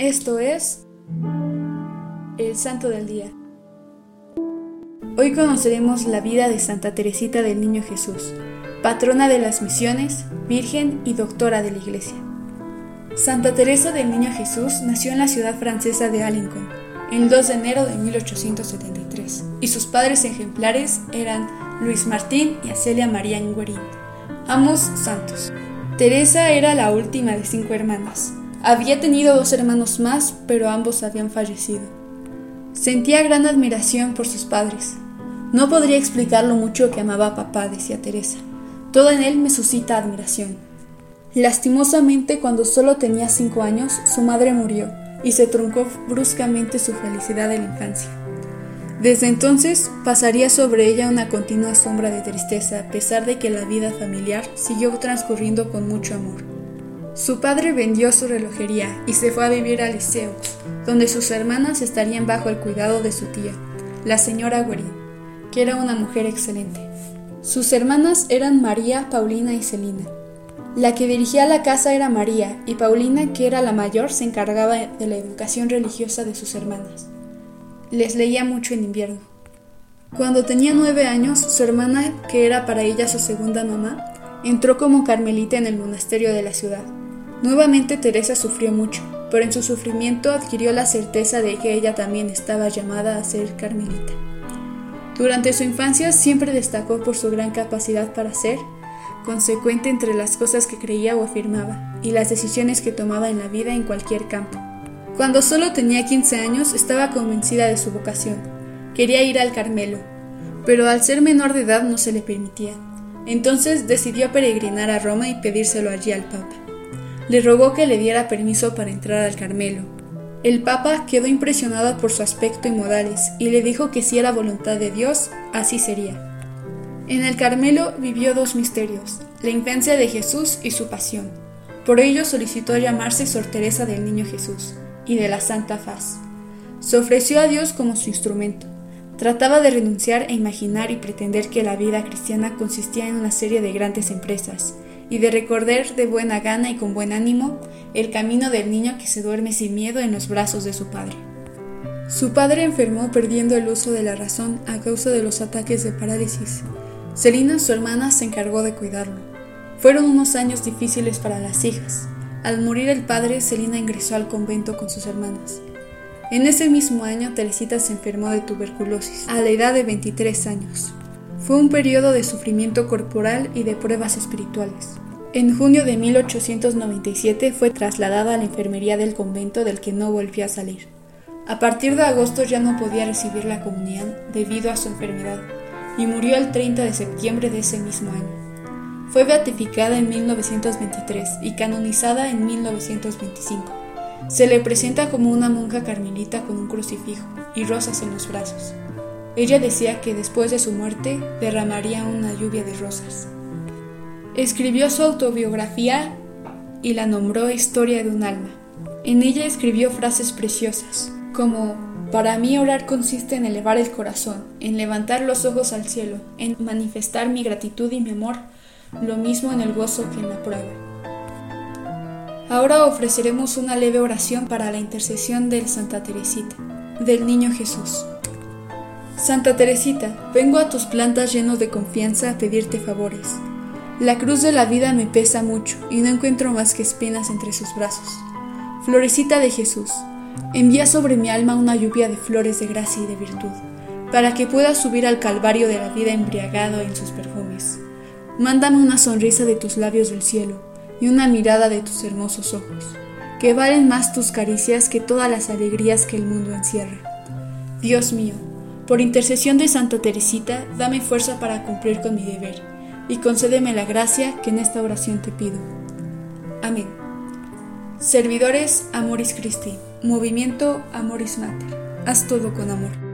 Esto es el Santo del Día. Hoy conoceremos la vida de Santa Teresita del Niño Jesús, patrona de las misiones, virgen y doctora de la Iglesia. Santa Teresa del Niño Jesús nació en la ciudad francesa de Alençon el 2 de enero de 1873 y sus padres ejemplares eran Luis Martín y Acelia María Nguerín, ambos santos. Teresa era la última de cinco hermanas. Había tenido dos hermanos más, pero ambos habían fallecido. Sentía gran admiración por sus padres. No podría explicar lo mucho que amaba a papá, decía Teresa. Todo en él me suscita admiración. Lastimosamente, cuando solo tenía cinco años, su madre murió y se truncó bruscamente su felicidad de la infancia. Desde entonces pasaría sobre ella una continua sombra de tristeza, a pesar de que la vida familiar siguió transcurriendo con mucho amor. Su padre vendió su relojería y se fue a vivir a Liceo, donde sus hermanas estarían bajo el cuidado de su tía, la señora Guerin, que era una mujer excelente. Sus hermanas eran María, Paulina y Celina. La que dirigía la casa era María, y Paulina, que era la mayor, se encargaba de la educación religiosa de sus hermanas. Les leía mucho en invierno. Cuando tenía nueve años, su hermana, que era para ella su segunda mamá, entró como carmelita en el monasterio de la ciudad. Nuevamente Teresa sufrió mucho, pero en su sufrimiento adquirió la certeza de que ella también estaba llamada a ser carmelita. Durante su infancia siempre destacó por su gran capacidad para ser consecuente entre las cosas que creía o afirmaba y las decisiones que tomaba en la vida en cualquier campo. Cuando solo tenía 15 años estaba convencida de su vocación. Quería ir al Carmelo, pero al ser menor de edad no se le permitía. Entonces decidió peregrinar a Roma y pedírselo allí al Papa. Le rogó que le diera permiso para entrar al Carmelo. El Papa quedó impresionado por su aspecto y modales y le dijo que si era voluntad de Dios, así sería. En el Carmelo vivió dos misterios, la infancia de Jesús y su pasión. Por ello solicitó llamarse Sor Teresa del Niño Jesús y de la Santa Faz. Se ofreció a Dios como su instrumento. Trataba de renunciar a imaginar y pretender que la vida cristiana consistía en una serie de grandes empresas, y de recordar de buena gana y con buen ánimo el camino del niño que se duerme sin miedo en los brazos de su padre. Su padre enfermó perdiendo el uso de la razón a causa de los ataques de parálisis. Celina, su hermana, se encargó de cuidarlo. Fueron unos años difíciles para las hijas. Al morir el padre, Celina ingresó al convento con sus hermanas. En ese mismo año, Teresita se enfermó de tuberculosis, a la edad de 23 años. Fue un periodo de sufrimiento corporal y de pruebas espirituales. En junio de 1897 fue trasladada a la enfermería del convento del que no volvió a salir. A partir de agosto ya no podía recibir la comunión debido a su enfermedad y murió el 30 de septiembre de ese mismo año. Fue beatificada en 1923 y canonizada en 1925. Se le presenta como una monja carmelita con un crucifijo y rosas en los brazos. Ella decía que después de su muerte derramaría una lluvia de rosas. Escribió su autobiografía y la nombró Historia de un alma. En ella escribió frases preciosas, como para mí orar consiste en elevar el corazón, en levantar los ojos al cielo, en manifestar mi gratitud y mi amor lo mismo en el gozo que en la prueba. Ahora ofreceremos una leve oración para la intercesión de Santa Teresita, del Niño Jesús. Santa Teresita, vengo a tus plantas lleno de confianza a pedirte favores. La cruz de la vida me pesa mucho y no encuentro más que espinas entre sus brazos. Florecita de Jesús, envía sobre mi alma una lluvia de flores de gracia y de virtud, para que pueda subir al calvario de la vida embriagado en sus perfumes. Mándame una sonrisa de tus labios del cielo y una mirada de tus hermosos ojos, que valen más tus caricias que todas las alegrías que el mundo encierra. Dios mío, por intercesión de Santa Teresita, dame fuerza para cumplir con mi deber y concédeme la gracia que en esta oración te pido. Amén. Servidores Amoris Christi, Movimiento Amoris Mater. Haz todo con amor.